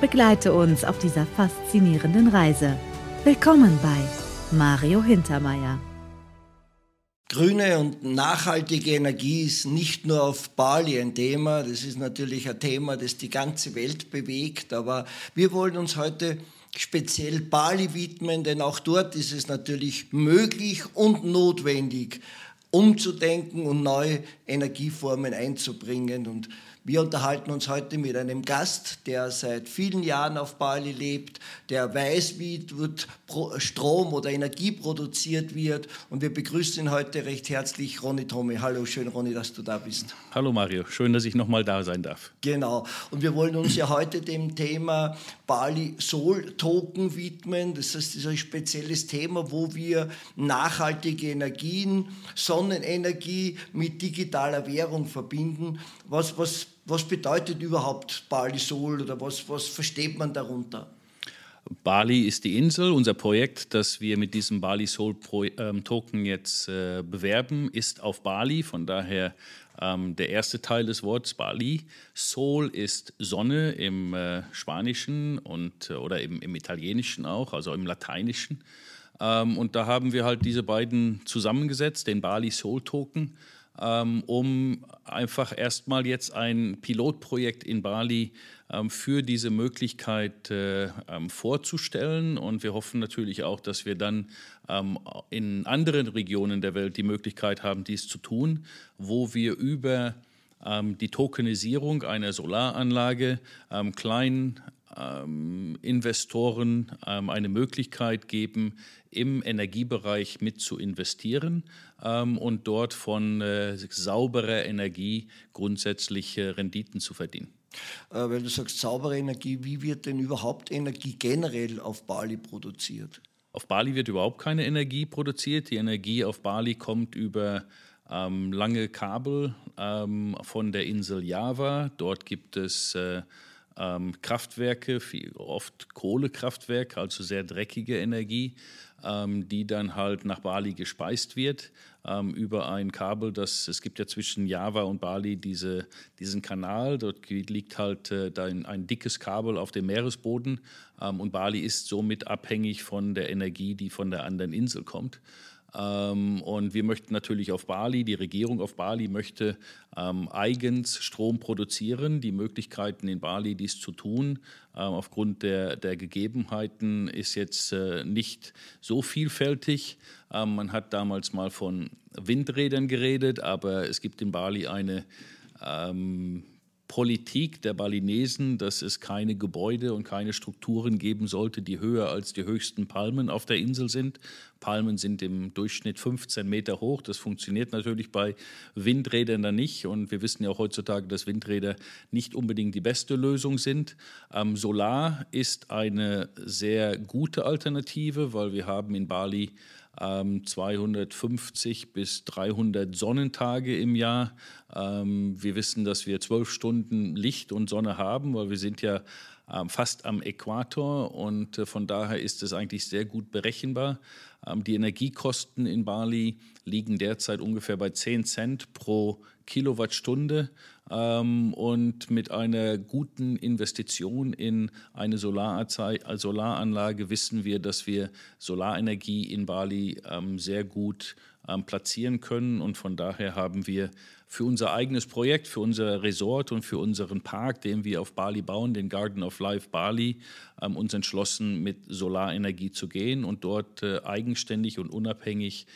Begleite uns auf dieser faszinierenden Reise. Willkommen bei Mario Hintermeier. Grüne und nachhaltige Energie ist nicht nur auf Bali ein Thema, das ist natürlich ein Thema, das die ganze Welt bewegt, aber wir wollen uns heute speziell Bali widmen, denn auch dort ist es natürlich möglich und notwendig, umzudenken und neue Energieformen einzubringen. Und wir unterhalten uns heute mit einem Gast, der seit vielen Jahren auf Bali lebt, der weiß, wie Strom oder Energie produziert wird. Und wir begrüßen ihn heute recht herzlich, Ronny Tome. Hallo, schön, Ronny, dass du da bist. Hallo, Mario. Schön, dass ich nochmal da sein darf. Genau. Und wir wollen uns ja heute dem Thema Bali Soul Token widmen. Das heißt, das ist ein spezielles Thema, wo wir nachhaltige Energien, Sonnenenergie mit digitaler Währung verbinden. Was, was was bedeutet überhaupt Bali Sol oder was, was versteht man darunter? Bali ist die Insel. Unser Projekt, das wir mit diesem Bali Soul Pro, ähm, Token jetzt äh, bewerben, ist auf Bali. Von daher ähm, der erste Teil des Wortes Bali. Sol ist Sonne im äh, Spanischen und, äh, oder im, im, Italienischen auch, also im Lateinischen. Ähm, und da haben wir halt diese beiden zusammengesetzt, den Bali Soul Token ähm, um einfach erstmal jetzt ein Pilotprojekt in Bali ähm, für diese Möglichkeit äh, ähm, vorzustellen. Und wir hoffen natürlich auch, dass wir dann in anderen Regionen der Welt die Möglichkeit haben, dies zu tun, wo wir über die Tokenisierung einer Solaranlage kleinen ähm, Investoren ähm, eine Möglichkeit geben, im Energiebereich mit zu investieren ähm, und dort von äh, sauberer Energie grundsätzlich äh, Renditen zu verdienen. Äh, weil du sagst saubere Energie, wie wird denn überhaupt Energie generell auf Bali produziert? Auf Bali wird überhaupt keine Energie produziert. Die Energie auf Bali kommt über ähm, lange Kabel ähm, von der Insel Java. Dort gibt es äh, ähm, Kraftwerke, viel, oft Kohlekraftwerke, also sehr dreckige Energie, ähm, die dann halt nach Bali gespeist wird ähm, über ein Kabel. Das, es gibt ja zwischen Java und Bali diese, diesen Kanal, dort liegt halt äh, ein, ein, dickes Kabel auf dem Meeresboden ähm, und Bali ist somit abhängig von der Energie, die von der anderen Insel kommt. Ähm, und wir möchten natürlich auf Bali, die Regierung auf Bali möchte ähm, eigens Strom produzieren. Die Möglichkeiten in Bali, dies zu tun, ähm, aufgrund der, der Gegebenheiten, ist jetzt äh, nicht so vielfältig. Man hat damals mal von Windrädern geredet, aber es gibt in Bali eine Politik der Balinesen, dass es keine Gebäude und keine Strukturen geben sollte, die höher als die höchsten Palmen auf der Insel sind. Palmen sind im Durchschnitt 15 Meter hoch. Das funktioniert natürlich bei Windrädern dann nicht. Und wir wissen ja auch heutzutage, dass Windräder nicht unbedingt die beste Lösung sind. Ähm, Solar ist eine sehr gute Alternative, weil wir haben in Bali 250 ähm, bis 300 Sonnentage im Jahr. Ähm, wir wissen, dass wir zwölf Stunden Licht und Sonne haben, weil wir sind ja ähm, fast am Äquator und äh, von daher ist es eigentlich sehr gut berechenbar. Die Energiekosten in Bali liegen derzeit ungefähr bei 10 Cent pro Kilowattstunde ähm, und mit einer guten Investition in eine Solaranlage wissen wir, dass wir Solarenergie in Bali ähm, sehr gut ähm, platzieren können. Und von daher haben wir für unser eigenes Projekt, für unser Resort und für unseren Park, den wir auf Bali bauen, den Garden of Life Bali, ähm, uns entschlossen, mit Solarenergie zu gehen und dort äh, eigenständig und unabhängig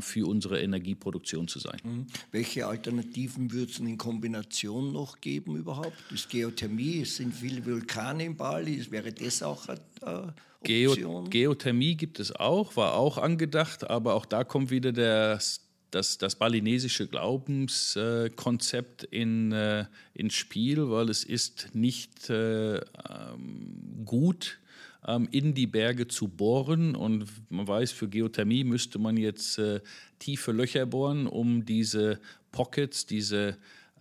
für unsere Energieproduktion zu sein. Mhm. Welche Alternativen würde es in Kombination noch geben überhaupt? Das Geothermie, es sind viele Vulkane in Bali, wäre das auch eine äh, Option? Geothermie gibt es auch, war auch angedacht, aber auch da kommt wieder der das, das balinesische Glaubenskonzept in, äh, ins Spiel, weil es ist nicht äh, ähm, gut ähm, in die Berge zu bohren. Und man weiß, für Geothermie müsste man jetzt äh, tiefe Löcher bohren, um diese Pockets, diese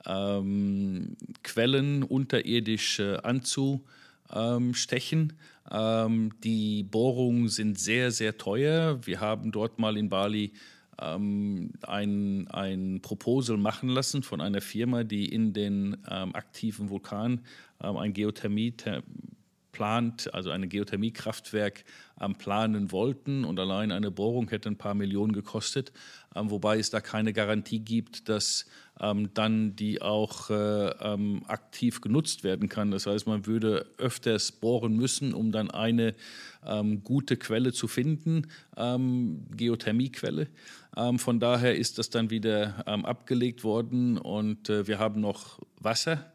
ähm, Quellen unterirdisch äh, anzustechen. Ähm, die Bohrungen sind sehr, sehr teuer. Wir haben dort mal in Bali ähm, ein, ein Proposal machen lassen von einer Firma, die in den ähm, aktiven Vulkan ähm, ein Geothermie plant, also ein Geothermiekraftwerk ähm, planen wollten und allein eine Bohrung hätte ein paar Millionen gekostet, ähm, wobei es da keine Garantie gibt, dass ähm, dann die auch äh, aktiv genutzt werden kann. Das heißt, man würde öfters bohren müssen, um dann eine gute Quelle zu finden, Geothermiequelle. von daher ist das dann wieder abgelegt worden und äh, wir haben noch Wasser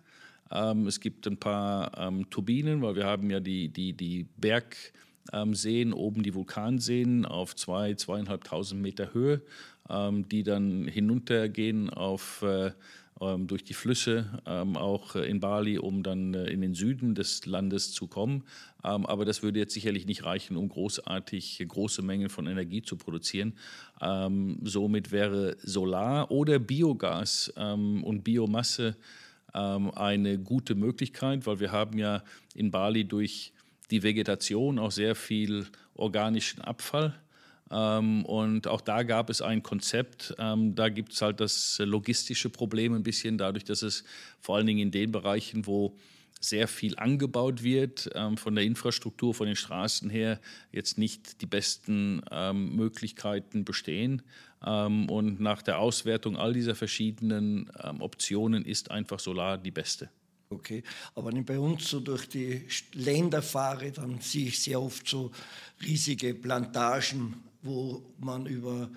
ähm, es gibt ein paar ähm, Turbinen, weil wir haben ja die, die, die Bergseen, oben die Vulkanseen auf zwei, zweieinhalbtausend Meter Höhe, ähm, die dann hinuntergehen auf äh, ähm, durch die Flüsse, ähm, auch in Bali, um dann äh, in den Süden des Landes zu kommen. Ähm, aber das würde jetzt sicherlich nicht reichen, um großartig große Mengen von Energie zu produzieren. somit wäre Solar oder Biogas und Biomasse ähm, eine gute Möglichkeit, weil wir haben ja in Bali durch die Vegetation auch sehr viel organischen Abfall. Ähm, und auch da gab es ein Konzept. Ähm, da gibt es halt das logistische Problem ein bisschen, dadurch, dass es vor allen Dingen in den Bereichen, wo sehr viel angebaut wird, ähm, von der Infrastruktur, von den Straßen her jetzt nicht die besten ähm, Möglichkeiten bestehen. Ähm, und nach der Auswertung all dieser verschiedenen ähm, Optionen ist einfach Solar die beste. Okay, aber wenn ich bei uns so durch die Länder fahre, dann sehe ich sehr oft so riesige Plantagen, wo man über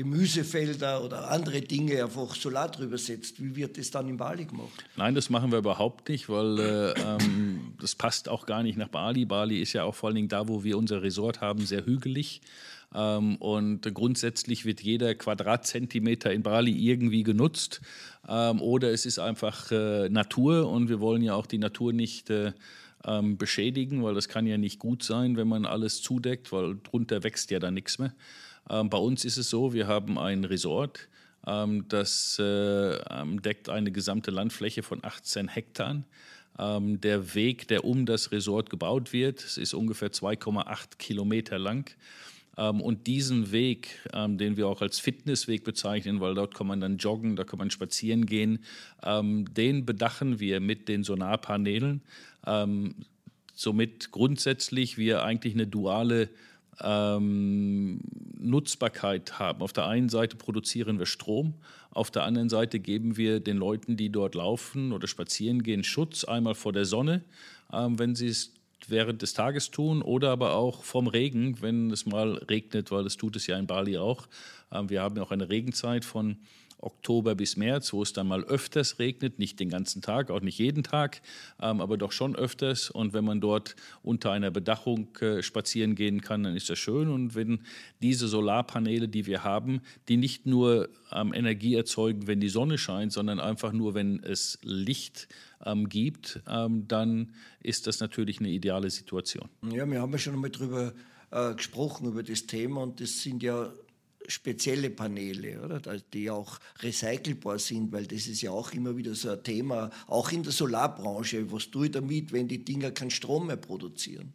Gemüsefelder oder andere Dinge einfach Solar drüber setzt. Wie wird das dann in Bali gemacht? Nein, das machen wir überhaupt nicht, weil äh, ähm, das passt auch gar nicht nach Bali. Bali ist ja auch vor allen Dingen da, wo wir unser Resort haben, sehr hügelig. Ähm, und grundsätzlich wird jeder Quadratzentimeter in Bali irgendwie genutzt. Ähm, oder es ist einfach äh, Natur und wir wollen ja auch die Natur nicht äh, ähm, beschädigen, weil das kann ja nicht gut sein, wenn man alles zudeckt, weil drunter wächst ja dann nichts mehr. bei uns ist es so, wir haben ein Resort, das äh, deckt eine gesamte Landfläche von 18 Hektar. der Weg, der um das Resort gebaut wird, ist ungefähr 2,8 Kilometer lang. Ähm, und diesen Weg, ähm, den wir auch als Fitnessweg bezeichnen, weil dort kann man dann joggen, da kann man spazieren gehen, ähm, den bedachen wir mit den Sonarpanelen. somit grundsätzlich wir eigentlich eine duale ähm, Nutzbarkeit haben. Auf der einen Seite produzieren wir Strom, auf der anderen Seite geben wir den Leuten, die dort laufen oder spazieren gehen, Schutz einmal vor der Sonne, ähm, wenn sie es während des Tages tun oder aber auch vom Regen, wenn es mal regnet, weil es tut es ja in Bali auch. Ähm, wir haben ja auch eine Regenzeit von Oktober bis März, wo es dann mal öfters regnet, nicht den ganzen Tag, auch nicht jeden Tag, ähm, aber doch schon öfters. Und wenn man dort unter einer Bedachung äh, spazieren gehen kann, dann ist das schön. Und wenn diese Solarpaneele, die wir haben, die nicht nur ähm, Energie erzeugen, wenn die Sonne scheint, sondern einfach nur, wenn es Licht ähm, gibt, ähm, dann ist das natürlich eine ideale Situation. Ja, wir haben ja schon einmal darüber äh, gesprochen, über das Thema und das sind ja spezielle Paneele, oder? die auch recycelbar sind, weil das ist ja auch immer wieder so ein Thema, auch in der Solarbranche. Was tue ich damit, wenn die Dinger keinen Strom mehr produzieren?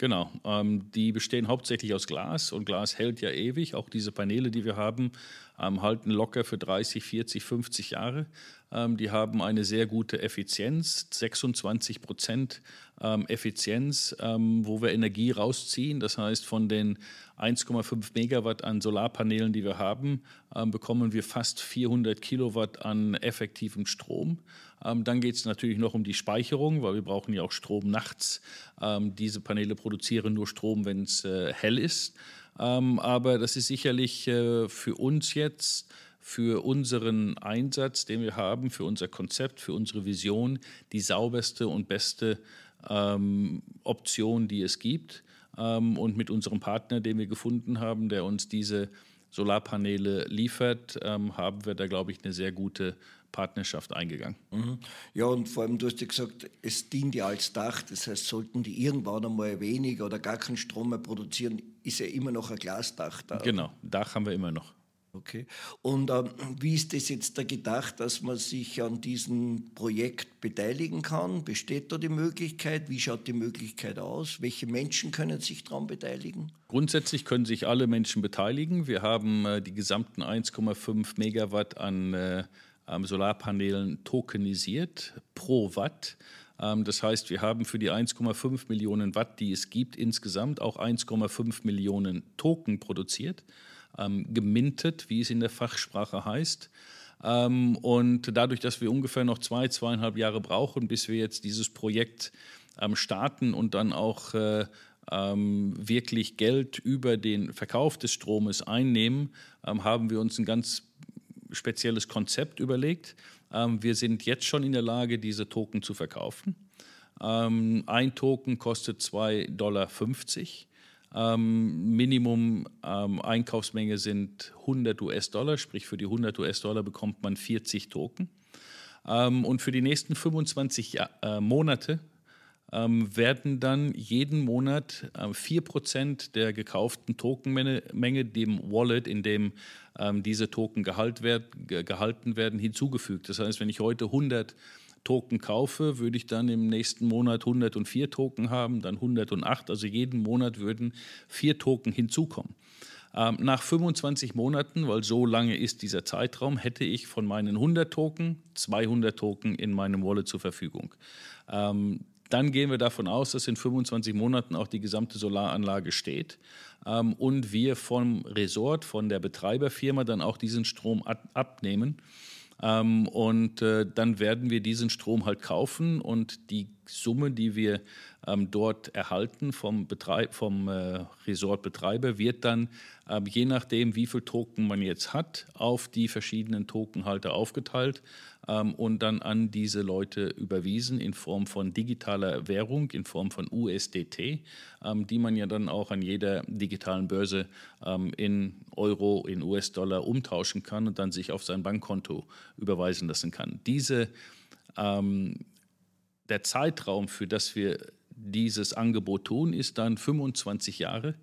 Genau, ähm, die bestehen hauptsächlich aus Glas und Glas hält ja ewig. Auch diese Paneele, die wir haben, ähm, halten locker für 30, 40, 50 Jahre. Ähm, die haben eine sehr gute Effizienz, 26 Prozent ähm, Effizienz, ähm, wo wir Energie rausziehen. Das heißt, von den 1,5 Megawatt an Solarpanelen, die wir haben, ähm, bekommen wir fast 400 Kilowatt an effektivem Strom. Ähm, dann geht es natürlich noch um die Speicherung, weil wir brauchen ja auch Strom nachts. Ähm, diese Paneele produzieren nur Strom, wenn es äh, hell ist. aber das ist sicherlich äh, für uns jetzt für unseren Einsatz, den wir haben, für unser Konzept, für unsere Vision die sauberste und beste ähm, Option, die es gibt. Ähm, und mit unserem Partner, den wir gefunden haben, der uns diese Solarpaneele liefert, ähm, haben wir da, glaube ich, eine sehr gute Partnerschaft eingegangen. Mhm. Ja, und vor allem, du hast ja gesagt, es dient ja als Dach. Das heißt, sollten die irgendwann einmal weniger oder gar keinen Strom mehr produzieren, ist ja immer noch ein Glasdach da. Genau, Dach haben wir immer noch. Okay. Und ähm, wie ist das jetzt da gedacht, dass man sich an diesem Projekt beteiligen kann? Besteht da die Möglichkeit? Wie schaut die Möglichkeit aus? Welche Menschen können sich daran beteiligen? Grundsätzlich können sich alle Menschen beteiligen. Wir haben äh, die gesamten 1,5 Megawatt an äh, Solarpanelen tokenisiert pro Watt. Ähm, das heißt, wir haben für die 1,5 Millionen Watt, die es gibt, insgesamt auch 1,5 Millionen Token produziert ähm, gemintet, wie es in der Fachsprache heißt. Ähm, und dadurch, dass wir ungefähr noch zwei, zweieinhalb Jahre brauchen, bis wir jetzt dieses Projekt ähm, starten und dann auch äh, ähm, wirklich Geld über den Verkauf des Stromes einnehmen, ähm, haben wir uns ein ganz spezielles Konzept überlegt. Ähm, wir sind jetzt schon in der Lage, diese Token zu verkaufen. ein Token kostet 2,50 Dollar. Ähm, Minimum ähm, Einkaufsmenge sind 100 US-Dollar, sprich für die 100 US-Dollar bekommt man 40 Token. Ähm, und für die nächsten 25 ja äh, Monate ähm, werden dann jeden Monat äh, 4% der gekauften Tokenmenge dem Wallet, in dem ähm, diese Token gehalt werd, gehalten werden, hinzugefügt. Das heißt, wenn ich heute 100 Token kaufe, würde ich dann im nächsten Monat 104 Token haben, dann 108. Also jeden Monat würden vier Token hinzukommen. Ähm, nach 25 Monaten, weil so lange ist dieser Zeitraum, hätte ich von meinen 100 Token 200 Token in meinem Wallet zur Verfügung. Ähm, dann gehen wir davon aus, dass in 25 Monaten auch die gesamte Solaranlage steht ähm, und wir vom Resort, von der Betreiberfirma dann auch diesen Strom abnehmen. Ähm, und äh, dann werden wir diesen Strom halt kaufen und die Summe, die wir ähm, dort erhalten vom, Betreib vom äh, Resortbetreiber, wird dann, ähm, je nachdem, wie viel Token man jetzt hat, auf die verschiedenen Tokenhalter aufgeteilt ähm, und dann an diese Leute überwiesen in Form von digitaler Währung, in Form von USDT, ähm, die man ja dann auch an jeder digitalen Börse ähm, in Euro, in US-Dollar umtauschen kann und dann sich auf sein Bankkonto überweisen lassen kann. Diese ähm, der Zeitraum, für das wir dieses Angebot tun, ist dann 25 Jahre.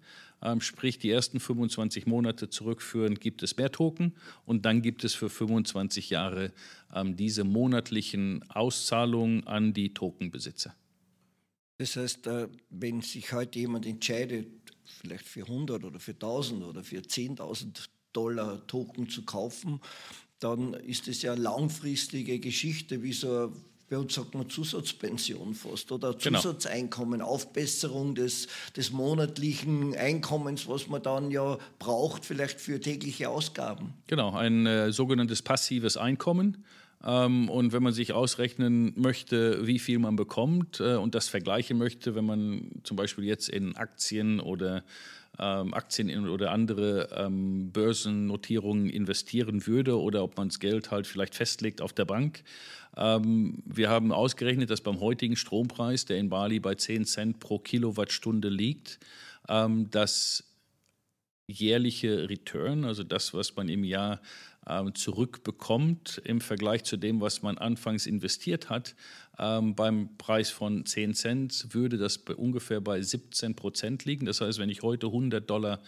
Ähm, sprich, die ersten 25 Monate zurückführen, gibt es mehr Token und dann gibt es für 25 Jahre ähm, diese monatlichen Auszahlungen an die Tokenbesitzer. Das heißt, äh, wenn sich heute jemand entscheidet, vielleicht für 100 oder für 1000 oder für 10.000 Dollar Token zu kaufen, dann ist es ja eine langfristige Geschichte, wie so bei uns sagt man Zusatzpension fast oder genau. Zusatzeinkommen, genau. Aufbesserung des, des monatlichen Einkommens, was man dann ja braucht, vielleicht für tägliche Ausgaben. Genau, ein äh, sogenanntes passives Einkommen. Ähm, und wenn man sich ausrechnen möchte, wie viel man bekommt äh, und das vergleichen möchte, wenn man zum Beispiel jetzt in Aktien oder ähm, Aktien oder andere ähm, Börsennotierungen investieren würde oder ob man das Geld halt vielleicht festlegt auf der Bank. Ähm, wir haben ausgerechnet, dass beim heutigen Strompreis, der in Bali bei 10 Cent pro Kilowattstunde liegt, ähm, das jährliche Return, also das, was man im Jahr zurückbekommt im Vergleich zu dem, was man anfangs investiert hat. Ähm, beim Preis von 10 Cent würde das ungefähr bei 17 Prozent liegen. Das heißt, wenn ich heute 100 Dollar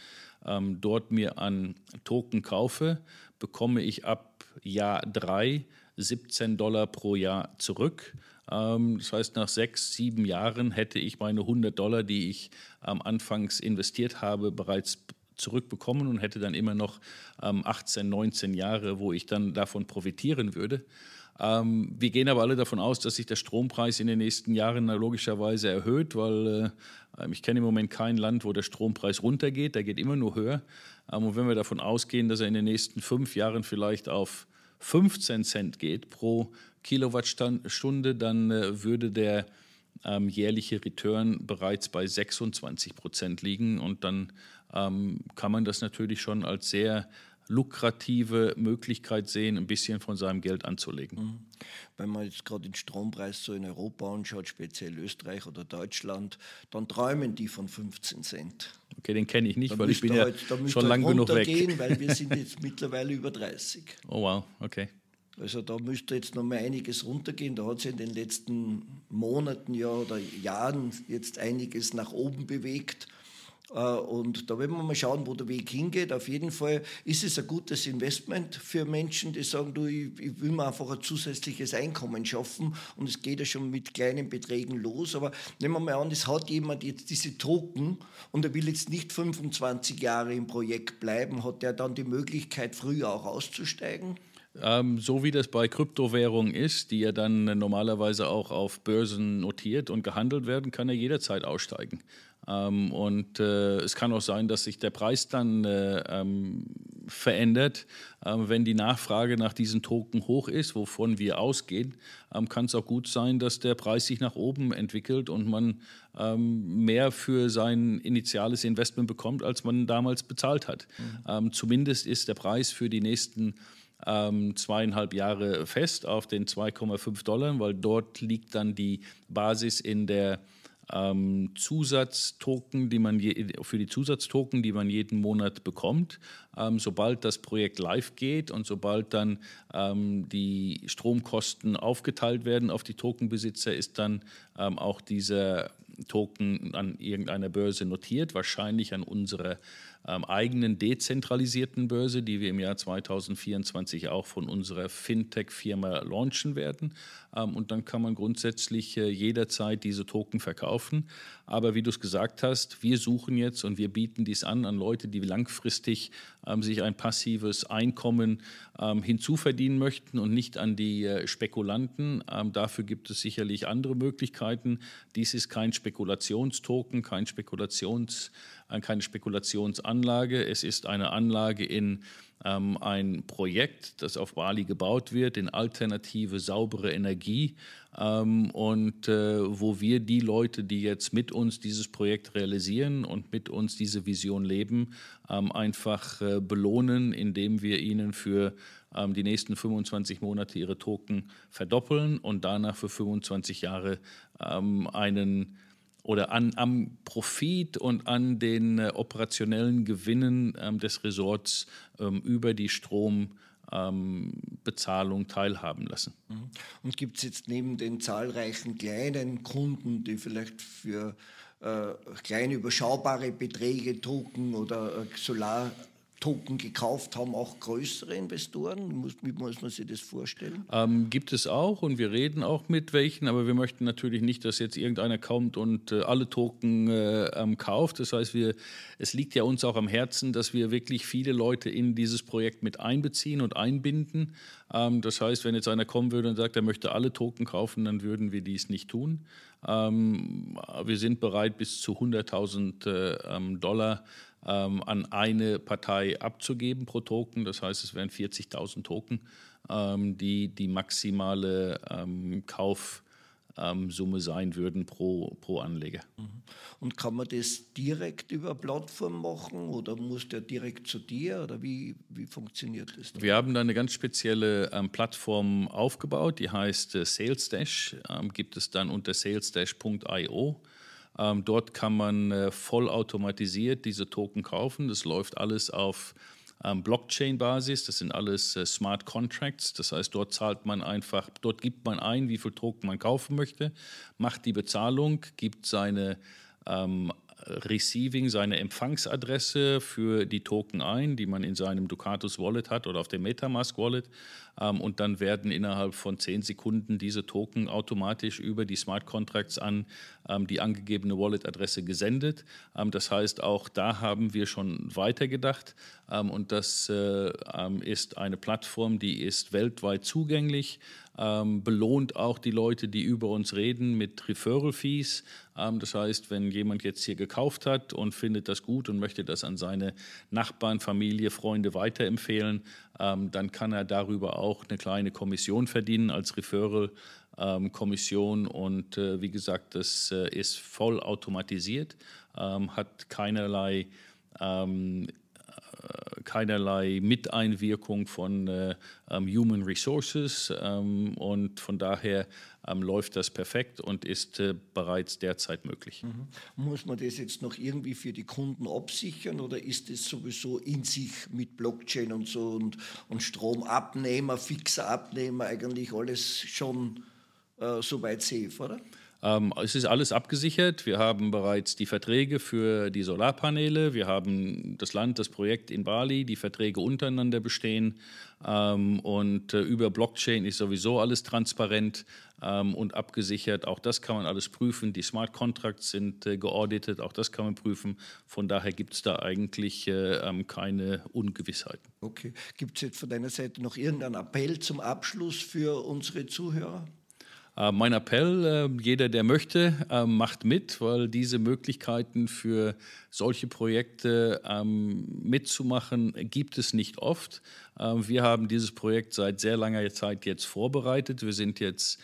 ähm, dort mir an Token kaufe, bekomme ich ab Jahr 3 17 Dollar pro Jahr zurück. Ähm, das heißt, nach sechs, sieben Jahren hätte ich meine 100 Dollar, die ich am Anfangs investiert habe, bereits zurückbekommen und hätte dann immer noch ähm, 18, 19 Jahre, wo ich dann davon profitieren würde. Ähm, wir gehen aber alle davon aus, dass sich der Strompreis in den nächsten Jahren logischerweise erhöht, weil äh, ich kenne im Moment kein Land, wo der Strompreis runtergeht, der geht immer nur höher. Ähm, und wenn wir davon ausgehen, dass er in den nächsten fünf Jahren vielleicht auf 15 Cent geht pro Kilowattstunde, dann äh, würde der ähm, jährliche Return bereits bei 26 Prozent liegen. Und dann ähm, kann man das natürlich schon als sehr lukrative Möglichkeit sehen, ein bisschen von seinem Geld anzulegen. Mhm. Wenn man jetzt gerade den Strompreis so in Europa anschaut, speziell Österreich oder Deutschland, dann träumen die von 15 Cent. Okay, den kenne ich nicht, da weil ich bin ja halt, schon lange genug weg. Weil wir sind jetzt mittlerweile über 30. Oh wow, okay. Also da müsste jetzt noch mal einiges runtergehen. Da hat sich in den letzten Monaten ja, oder Jahren jetzt einiges nach oben bewegt. Äh, und da werden wir mal schauen, wo der Weg hingeht. Auf jeden Fall ist es ein gutes Investment für Menschen, die sagen, du, ich, ich will mir einfach ein zusätzliches Einkommen schaffen. Und es geht ja schon mit kleinen Beträgen los. Aber nehmen wir mal an, es hat jemand jetzt diese Token und er will jetzt nicht 25 Jahre im Projekt bleiben. Hat der dann die Möglichkeit, früher auch auszusteigen? Ähm, so wie das bei Kryptowährungen ist, die ja dann normalerweise auch auf Börsen notiert und gehandelt werden, kann er jederzeit aussteigen. Ähm, und äh, es kann auch sein, dass sich der Preis dann äh, ähm, verändert. Ähm, wenn die Nachfrage nach diesen Token hoch ist, wovon wir ausgehen, ähm, kann es auch gut sein, dass der Preis sich nach oben entwickelt und man ähm, mehr für sein initiales Investment bekommt, als man damals bezahlt hat. Mhm. zumindest ist der Preis für die nächsten ähm, zweieinhalb Jahre fest auf den 2,5 Dollar, weil dort liegt dann die Basis in der ähm, Zusatztoken, die man je, für die Zusatztoken, die man jeden Monat bekommt. Ähm, sobald das Projekt live geht und sobald dann ähm, die Stromkosten aufgeteilt werden auf die Tokenbesitzer, ist dann ähm, auch dieser Token an irgendeiner Börse notiert, wahrscheinlich an unserer ähm, eigenen dezentralisierten Börse, die wir im Jahr 2024 auch von unserer Fintech-Firma launchen werden. Ähm, und dann kann man grundsätzlich äh, jederzeit diese Token verkaufen. Aber wie du es gesagt hast, wir suchen jetzt und wir bieten dies an an Leute, die langfristig sich ein passives Einkommen ähm, hinzuverdienen möchten und nicht an die äh, Spekulanten. Ähm, dafür gibt es sicherlich andere Möglichkeiten. Dies ist kein Spekulationstoken, kein Spekulations keine Spekulationsanlage. Es ist eine Anlage in ähm, ein Projekt, das auf Bali gebaut wird, in alternative, saubere Energie. Ähm, und äh, wo wir die Leute, die jetzt mit uns dieses Projekt realisieren und mit uns diese Vision leben, ähm, einfach äh, belohnen, indem wir ihnen für ähm, die nächsten 25 Monate ihre Token verdoppeln und danach für 25 Jahre ähm, einen oder an, am Profit und an den äh, operationellen Gewinnen ähm, des Resorts ähm, über die Strombezahlung ähm, teilhaben lassen. Mhm. Und gibt es jetzt neben den zahlreichen kleinen Kunden, die vielleicht für äh, kleine überschaubare Beträge Token oder äh, Solar Token gekauft haben, auch größere Investoren? Wie muss man sich das vorstellen? Ähm, gibt es auch und wir reden auch mit welchen, aber wir möchten natürlich nicht, dass jetzt irgendeiner kommt und äh, alle Token äh, ähm, kauft. Das heißt, wir, es liegt ja uns auch am Herzen, dass wir wirklich viele Leute in dieses Projekt mit einbeziehen und einbinden. Ähm, das heißt, wenn jetzt einer kommen würde und sagt, er möchte alle Token kaufen, dann würden wir dies nicht tun. Ähm, wir sind bereit, bis zu 100.000 äh, ähm, Dollar ähm, an eine Partei abzugeben pro Token. Das heißt, es wären 40.000 Token, ähm, die die maximale ähm, Kaufsumme sein würden pro, pro Anleger. Mhm. Und kann man das direkt über Plattform machen oder muss der direkt zu dir oder wie, wie funktioniert das? Wir haben da eine ganz spezielle ähm, Plattform aufgebaut, die heißt äh, SalesDash, ähm, gibt es dann unter salesdash.io. Ähm, dort kann man äh, vollautomatisiert diese Token kaufen. Das läuft alles auf ähm, Blockchain-Basis. Das sind alles äh, Smart Contracts. Das heißt, dort zahlt man einfach, dort gibt man ein, wie viel Token man kaufen möchte, macht die Bezahlung, gibt seine ähm, Receiving seine Empfangsadresse für die Token ein, die man in seinem Ducatus Wallet hat oder auf dem Metamask Wallet. Ähm, und dann werden innerhalb von zehn Sekunden diese Token automatisch über die Smart Contracts an ähm, die angegebene Wallet-Adresse gesendet. Ähm, das heißt, auch da haben wir schon weitergedacht. und das äh, ist eine Plattform, die ist weltweit zugänglich ähm, belohnt auch die Leute, die über uns reden, mit Referral-Fees. Ähm, das heißt, wenn jemand jetzt hier gekauft hat und findet das gut und möchte das an seine Nachbarn, Familie, Freunde weiterempfehlen, ähm, dann kann er darüber auch eine kleine Kommission verdienen als Referral. Ähm, Kommission und äh, wie gesagt, das äh, ist voll automatisiert, ähm, hat keinerlei ähm, keinerlei Miteinwirkung von äh, ähm, Human Resources ähm, und von daher ähm, läuft das perfekt und ist äh, bereits derzeit möglich. Mhm. Muss man das jetzt noch irgendwie für die Kunden absichern oder ist es sowieso in sich mit Blockchain und so und, und Stromabnehmer, fixer Abnehmer eigentlich alles schon äh, soweit safe, oder? Ähm, es ist alles abgesichert. Wir haben bereits die Verträge für die Solarpaneele. Wir haben das Land, das Projekt in Bali, die Verträge untereinander bestehen. Ähm, und äh, über Blockchain ist sowieso alles transparent ähm, und abgesichert. Auch das kann man alles prüfen. Die Smart Contracts sind äh, geauditet. Auch das kann man prüfen. Von daher gibt es da eigentlich äh, ähm, keine Ungewissheiten. Okay. Gibt es jetzt von deiner Seite noch irgendeinen Appell zum Abschluss für unsere Zuhörer? Äh, mein Appell, äh, jeder, der möchte, äh, macht mit, weil diese Möglichkeiten für solche Projekte ähm, mitzumachen gibt es nicht oft. Wir haben dieses Projekt seit sehr langer Zeit jetzt vorbereitet. Wir sind jetzt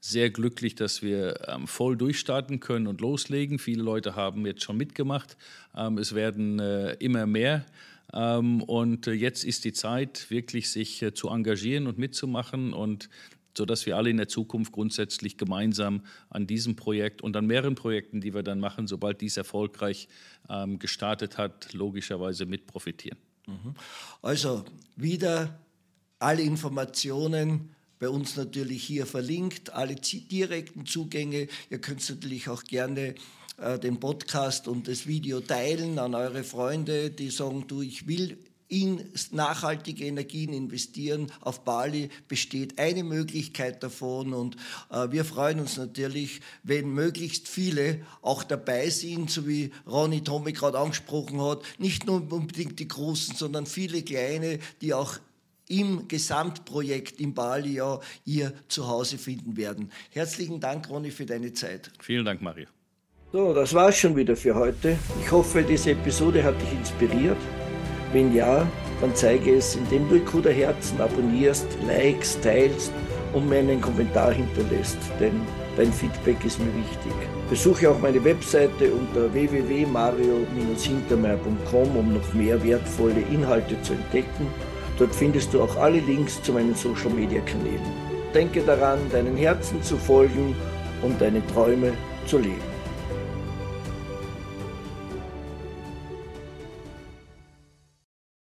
sehr glücklich, dass wir ähm, voll durchstarten können und loslegen. Viele Leute haben jetzt schon mitgemacht. Ähm, es werden immer mehr. und jetzt ist die Zeit, wirklich sich zu engagieren und mitzumachen. Und sodass wir alle in der Zukunft grundsätzlich gemeinsam an diesem Projekt und an mehreren Projekten, die wir dann machen, sobald dies erfolgreich ähm, gestartet hat, logischerweise mit profitieren. Mhm. Also wieder alle Informationen bei uns natürlich hier verlinkt, alle direkten Zugänge. Ihr könnt natürlich auch gerne äh, den Podcast und das Video teilen an eure Freunde, die sagen, du, ich will in nachhaltige Energien investieren. Auf Bali besteht eine Möglichkeit davon und äh, wir freuen uns natürlich, wenn möglichst viele auch dabei sind, so wie Ronny Tommy gerade angesprochen hat, nicht nur unbedingt die Großen, sondern viele kleine, die auch im Gesamtprojekt in Bali ja ihr Zuhause finden werden. Herzlichen Dank, Ronny, für deine Zeit. Vielen Dank, Mario. So, das war's schon wieder für heute. Ich hoffe, diese Episode hat dich inspiriert. Wenn ja, dann zeige es, indem du Ikuda Herzen abonnierst, likest, teilst und mir einen Kommentar hinterlässt, denn dein Feedback ist mir wichtig. Besuche auch meine Webseite unter www.mario-hintermeier.com, um noch mehr wertvolle Inhalte zu entdecken. Dort findest du auch alle Links zu meinen Social Media Kanälen. Denke daran, deinen Herzen zu folgen und deine Träume zu leben.